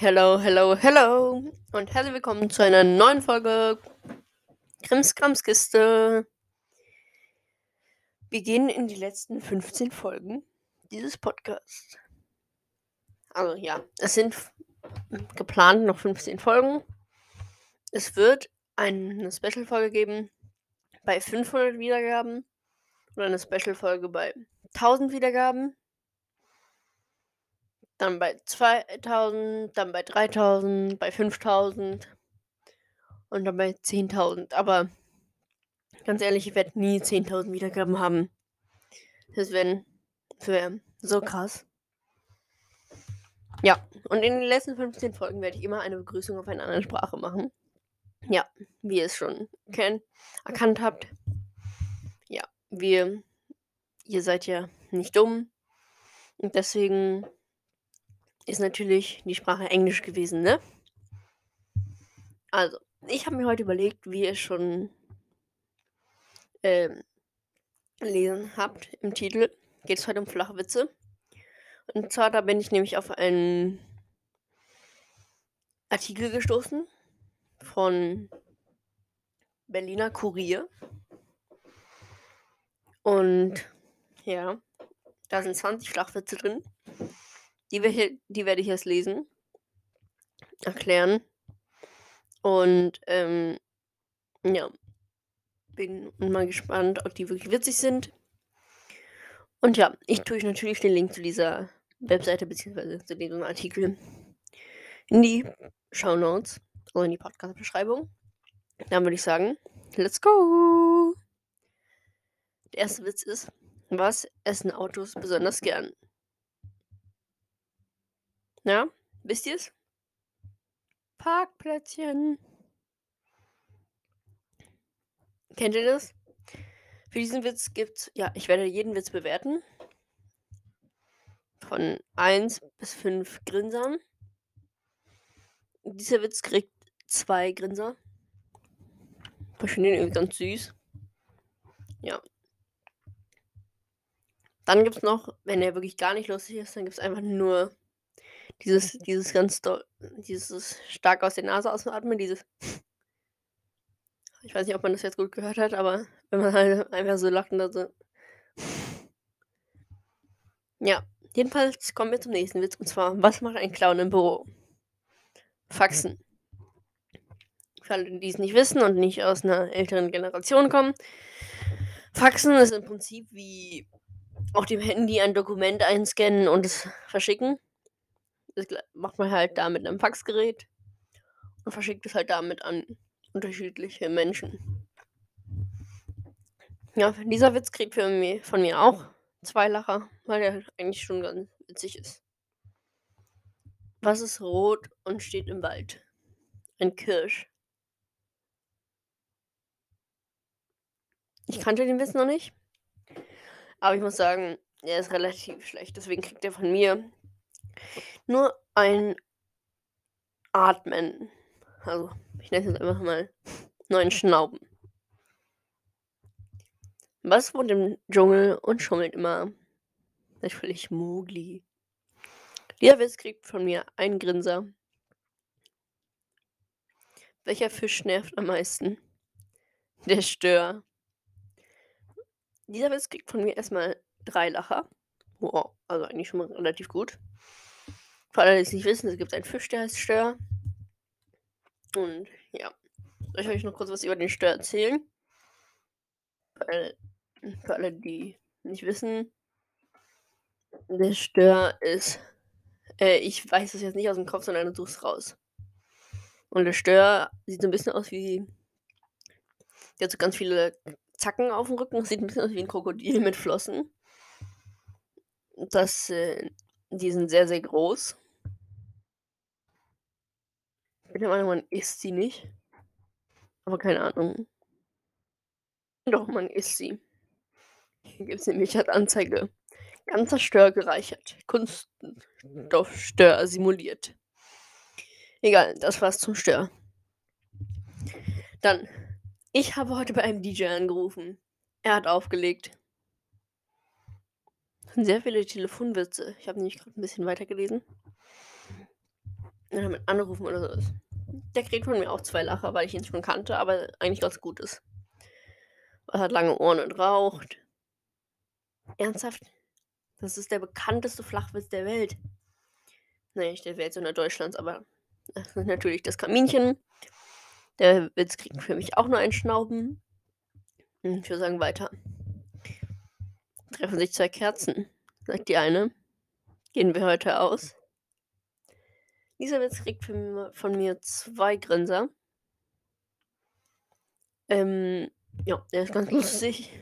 Hello, hello, hello und herzlich willkommen zu einer neuen Folge Krimskramskiste. Wir gehen in die letzten 15 Folgen dieses Podcasts. Also ja, es sind geplant noch 15 Folgen. Es wird eine Special-Folge geben bei 500 Wiedergaben oder eine Special-Folge bei 1000 Wiedergaben dann bei 2000, dann bei 3000, bei 5000 und dann bei 10.000. Aber ganz ehrlich, ich werde nie 10.000 Wiedergaben haben. Das wäre wär so krass. Ja, und in den letzten 15 Folgen werde ich immer eine Begrüßung auf einer anderen Sprache machen. Ja, wie ihr es schon kennt, erkannt habt. Ja, wir, ihr seid ja nicht dumm. Und deswegen ist natürlich die Sprache Englisch gewesen, ne? Also, ich habe mir heute überlegt, wie ihr schon ähm, lesen habt im Titel, geht es heute um Flachwitze. Und zwar, da bin ich nämlich auf einen Artikel gestoßen von Berliner Kurier. Und ja, da sind 20 Flachwitze drin. Die, wir die werde ich jetzt lesen, erklären. Und ähm, ja, bin mal gespannt, ob die wirklich witzig sind. Und ja, ich tue euch natürlich den Link zu dieser Webseite bzw. zu diesem Artikel in die Show Notes oder in die Podcast-Beschreibung. Dann würde ich sagen, let's go! Der erste Witz ist, was essen Autos besonders gern? Ja, wisst ihr's? Parkplätzchen. Kennt ihr das? Für diesen Witz gibt's, ja, ich werde jeden Witz bewerten. Von 1 bis 5 Grinsern. Dieser Witz kriegt zwei Grinser. Ich finde den irgendwie ganz süß. Ja. Dann gibt es noch, wenn er wirklich gar nicht lustig ist, dann gibt es einfach nur dieses, dieses ganz doll, dieses stark aus der Nase ausatmen, dieses. Ich weiß nicht, ob man das jetzt gut gehört hat, aber wenn man halt einfach so lacht und dann so. Ja, jedenfalls kommen wir zum nächsten Witz. Und zwar, was macht ein Clown im Büro? Faxen. Für alle, die es nicht wissen und nicht aus einer älteren Generation kommen. Faxen ist im Prinzip wie auf dem Handy ein Dokument einscannen und es verschicken. Das macht man halt da mit einem Faxgerät und verschickt es halt damit an unterschiedliche Menschen. Ja, dieser Witz kriegt für mich, von mir auch zwei Lacher, weil der eigentlich schon ganz witzig ist. Was ist rot und steht im Wald? Ein Kirsch. Ich kannte den Witz noch nicht. Aber ich muss sagen, er ist relativ schlecht. Deswegen kriegt er von mir nur ein Atmen. Also, ich nenne es jetzt einfach mal neuen Schnauben. Was wohnt im Dschungel und schummelt immer? Natürlich Mowgli. Dieser Witz kriegt von mir einen Grinser. Welcher Fisch nervt am meisten? Der Stör. Dieser Witz kriegt von mir erstmal drei Lacher. Wow, also eigentlich schon mal relativ gut. Für alle, die es nicht wissen, es gibt einen Fisch, der heißt Stör. Und ja, soll ich euch noch kurz was über den Stör erzählen? Für alle, für alle die nicht wissen, der Stör ist, äh, ich weiß es jetzt nicht aus dem Kopf, sondern du suchst raus. Und der Stör sieht so ein bisschen aus wie, der hat so ganz viele Zacken auf dem Rücken, sieht ein bisschen aus wie ein Krokodil mit Flossen. Das äh, die sind sehr, sehr groß. Ich bin der Meinung, man isst sie nicht. Aber keine Ahnung. Doch, man isst sie. Hier gibt es nämlich als Anzeige. Ganzer Stör gereichert. Kunststoffstör simuliert. Egal, das war's zum Stör. Dann, ich habe heute bei einem DJ angerufen. Er hat aufgelegt sind sehr viele Telefonwitze. Ich habe nämlich gerade ein bisschen weitergelesen. Mit Anrufen oder so ist. Der kriegt von mir auch zwei Lacher, weil ich ihn schon kannte, aber eigentlich ganz gut ist. Er hat lange Ohren und raucht. Ernsthaft? Das ist der bekannteste Flachwitz der Welt. Nee, nicht der Welt, sondern Deutschlands, aber das ist natürlich das Kaminchen. Der Witz kriegt für mich auch nur einen Schnauben. Hm, ich würde sagen, weiter. Treffen sich zwei Kerzen, sagt die eine. Gehen wir heute aus? Dieser Witz kriegt von mir zwei Grinser. Ähm, ja, der ist ganz lustig.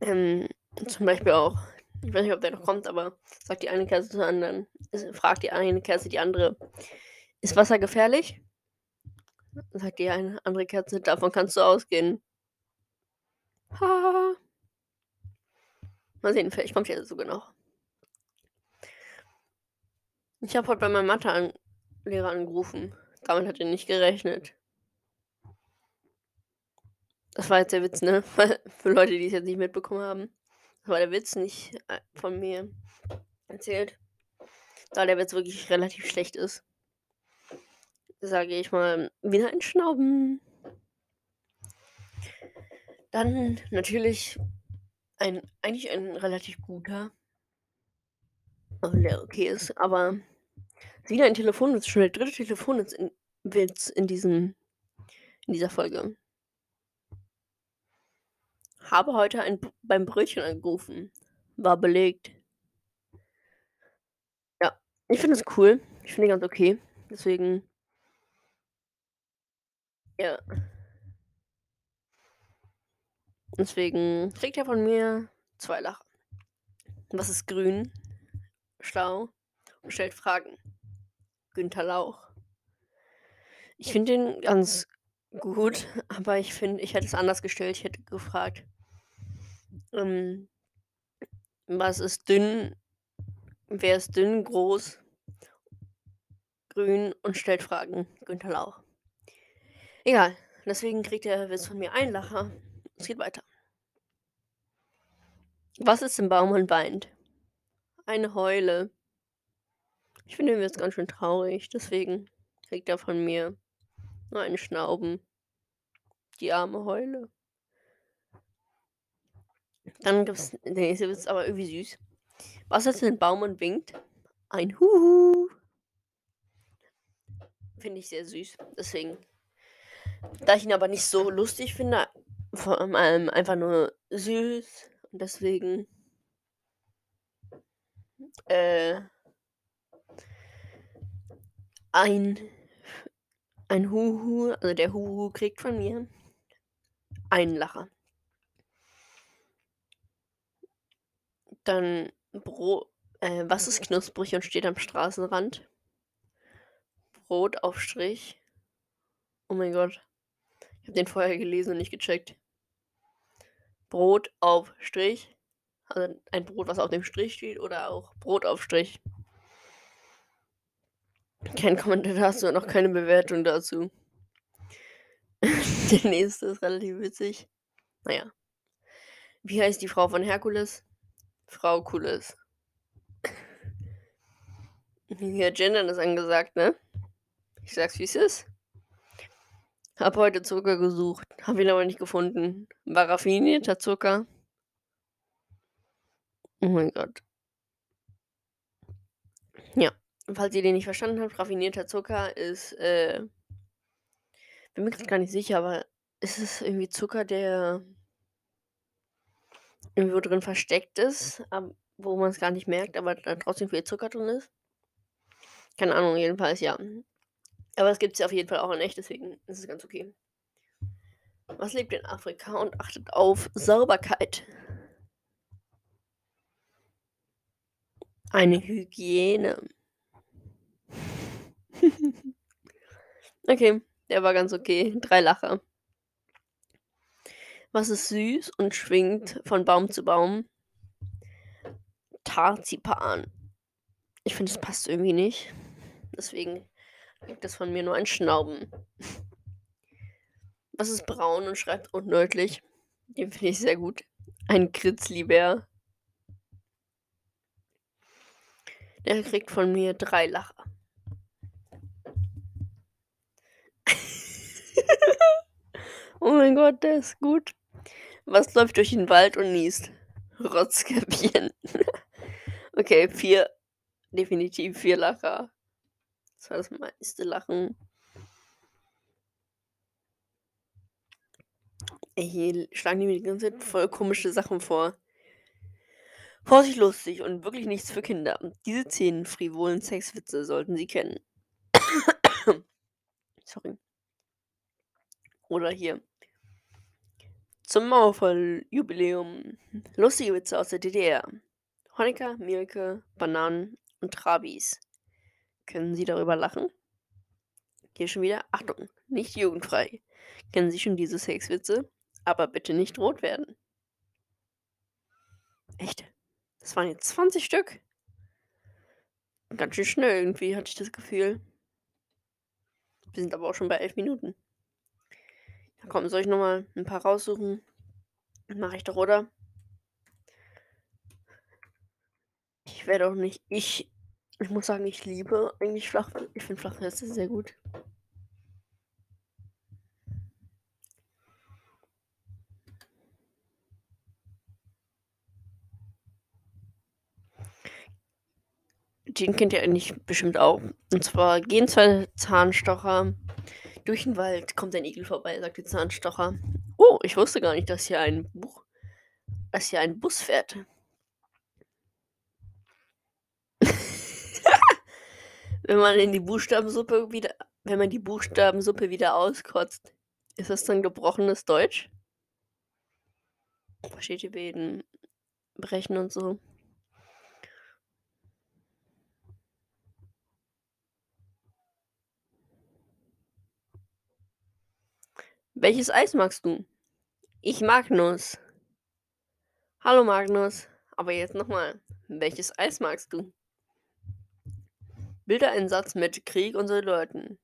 Ähm, zum Beispiel auch, ich weiß nicht, ob der noch kommt, aber sagt die eine Kerze zur anderen, fragt die eine Kerze die andere, ist Wasser gefährlich? Sagt die eine andere Kerze, davon kannst du ausgehen. Ha. Mal sehen, vielleicht kommt ja sogar noch. Ich habe heute bei meinem Mathe-Lehrer angerufen. Damit hat er nicht gerechnet. Das war jetzt der Witz, ne? Für Leute, die es jetzt nicht mitbekommen haben. Das war der Witz nicht äh, von mir erzählt. Da der Witz wirklich relativ schlecht ist. Sage ich mal, wieder ein Schnauben. Dann natürlich ein, eigentlich ein relativ guter. Also der okay ist, aber wieder ein Telefonwitz, schon der dritte Telefonwitz in, Witz in diesem, in dieser Folge. Habe heute ein, beim Brötchen angerufen. War belegt. Ja, ich finde es cool. Ich finde ganz okay. Deswegen. Ja. Deswegen kriegt er von mir zwei Lacher. Was ist grün? Schlau und stellt Fragen. Günther Lauch. Ich finde den ganz gut, aber ich finde, ich hätte es anders gestellt. Ich hätte gefragt, ähm, was ist dünn? Wer ist dünn, groß, grün und stellt Fragen? Günther Lauch. Egal, deswegen kriegt er Witz von mir einen Lacher. Es geht weiter. Was ist im Baum und weint? Eine Heule. Ich finde ihn jetzt ganz schön traurig, deswegen kriegt er von mir nur einen Schnauben. Die arme Heule. Dann gibt es der nächste Witz, aber irgendwie süß. Was ist ein Baum und winkt? Ein Huhu. Finde ich sehr süß. Deswegen. Da ich ihn aber nicht so lustig finde, vor allem einfach nur süß. Und deswegen. Äh. Ein. Ein Huhu. Also der Huhu kriegt von mir einen Lacher. Dann Brot. Äh, was ist knusprig und steht am Straßenrand? Brotaufstrich. Oh mein Gott. Ich habe den vorher gelesen und nicht gecheckt. Brot auf Strich. Also ein Brot, was auf dem Strich steht, oder auch Brot auf Strich. Kein Kommentar dazu, noch keine Bewertung dazu. Der nächste ist relativ witzig. Naja. Wie heißt die Frau von Herkules? Frau Cooles. Hier, Gendern ist angesagt, ne? Ich sag's, wie es ist. Hab heute Zucker gesucht, hab ihn aber nicht gefunden. War raffinierter Zucker. Oh mein Gott. Falls ihr den nicht verstanden habt, raffinierter Zucker ist, äh, bin mir gerade gar nicht sicher, aber ist es irgendwie Zucker, der irgendwo drin versteckt ist, wo man es gar nicht merkt, aber da trotzdem viel Zucker drin ist. Keine Ahnung, jedenfalls ja. Aber es gibt es ja auf jeden Fall auch in echt, deswegen ist es ganz okay. Was lebt in Afrika und achtet auf Sauberkeit? Eine Hygiene. Okay, der war ganz okay. Drei Lacher. Was ist süß und schwingt von Baum zu Baum? Tarzipan. Ich finde, es passt irgendwie nicht. Deswegen kriegt das von mir nur ein Schnauben. Was ist braun und schreibt undeutlich? Den finde ich sehr gut. Ein Kritzlibär. Der kriegt von mir drei Lacher. oh mein Gott, der ist gut. Was läuft durch den Wald und niest? Rotzkäppchen. okay, vier. Definitiv vier Lacher. Das war das meiste Lachen. Ey, hier schlagen die mir die ganze Zeit voll komische Sachen vor. Vorsicht lustig und wirklich nichts für Kinder. Diese zehn frivolen Sexwitze sollten Sie kennen. Sorry. Oder hier. Zum Mauerfalljubiläum. Lustige Witze aus der DDR. Honecker, Mielke, Bananen und Trabis. Können Sie darüber lachen? Hier schon wieder. Achtung, nicht jugendfrei. Kennen Sie schon diese Sexwitze? Aber bitte nicht rot werden. Echt? Das waren jetzt 20 Stück. Ganz schön schnell irgendwie, hatte ich das Gefühl. Wir sind aber auch schon bei 11 Minuten. Komm, soll ich nochmal ein paar raussuchen? Mache ich doch, oder? Ich werde auch nicht. Ich, ich muss sagen, ich liebe eigentlich flach. Ich finde Flachwürste sehr gut. Den kennt ihr eigentlich bestimmt auch. Und zwar gehen zwei Zahnstocher durch den Wald, kommt ein Igel vorbei, sagt die Zahnstocher. Oh, ich wusste gar nicht, dass hier ein Buch, dass hier ein Bus fährt. wenn man in die Buchstabensuppe wieder, wenn man die Buchstabensuppe wieder auskotzt, ist das dann gebrochenes Deutsch? Versteht ihr wegen Brechen und so? Welches Eis magst du? Ich mag Nuss. Hallo Magnus. Aber jetzt nochmal. Welches Eis magst du? Bilder einen Satz mit Krieg und Leuten.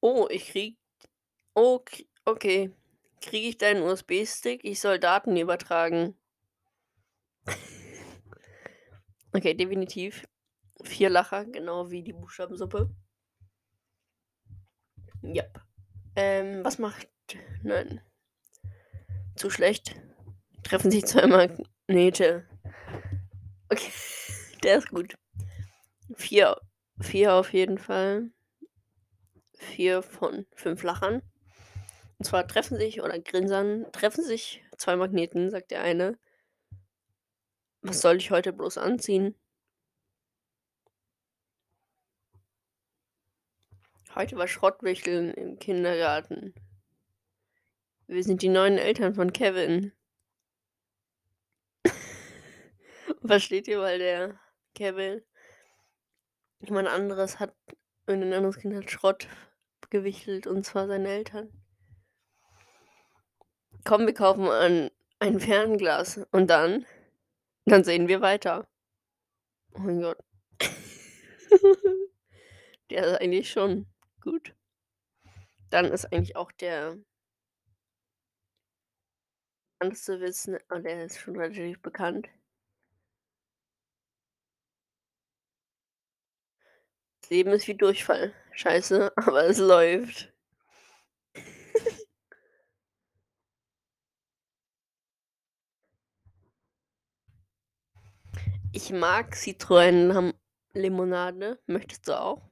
Oh, ich krieg. Oh, okay. Kriege ich deinen USB-Stick? Ich soll Daten übertragen. okay, definitiv. Vier Lacher, genau wie die Buchstabensuppe. Ja. Ähm, was macht. Nein. Zu schlecht. Treffen sich zweimal Nähte. Okay. Der ist gut. Vier. Vier auf jeden Fall. Vier von fünf Lachern. Und zwar treffen sich oder grinsern, treffen sich zwei Magneten, sagt der eine. Was soll ich heute bloß anziehen? Heute war Schrottwichteln im Kindergarten. Wir sind die neuen Eltern von Kevin. Versteht ihr, weil der Kevin jemand anderes hat, ein anderes Kind hat Schrott gewichtelt und zwar seine Eltern. Komm, wir kaufen ein, ein Fernglas und dann, dann sehen wir weiter. Oh mein Gott. der ist eigentlich schon gut. Dann ist eigentlich auch der Witz, ne, ah, der ist schon relativ bekannt. Das Leben ist wie Durchfall. Scheiße, aber es läuft. Ich mag Zitrone-Limonade. Möchtest du auch?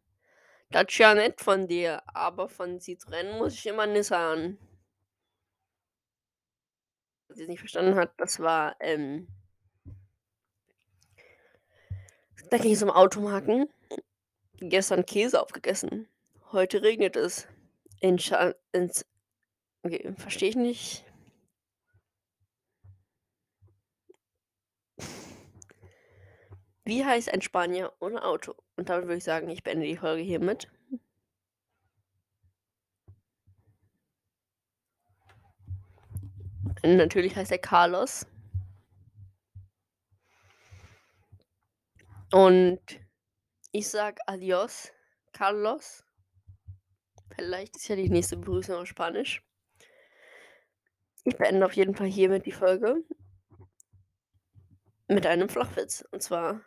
Das ist ja nett von dir, aber von Citroën muss ich immer Nissan. Was sie nicht verstanden hat, das war, ähm da ging es um Automarken. Gestern Käse aufgegessen. Heute regnet es. In Scha ins okay, verstehe ich nicht. Wie heißt ein Spanier ohne Auto? Und damit würde ich sagen, ich beende die Folge hiermit. Natürlich heißt er Carlos. Und ich sag adios, Carlos. Vielleicht ist ja die nächste Begrüßung auf Spanisch. Ich beende auf jeden Fall hiermit die Folge. Mit einem Flachwitz. Und zwar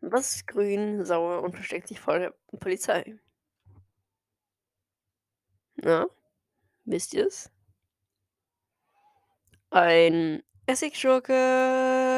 Was ist grün, sauer und versteckt sich vor der Polizei? Na, wisst ihr's? Ein Essigschurke.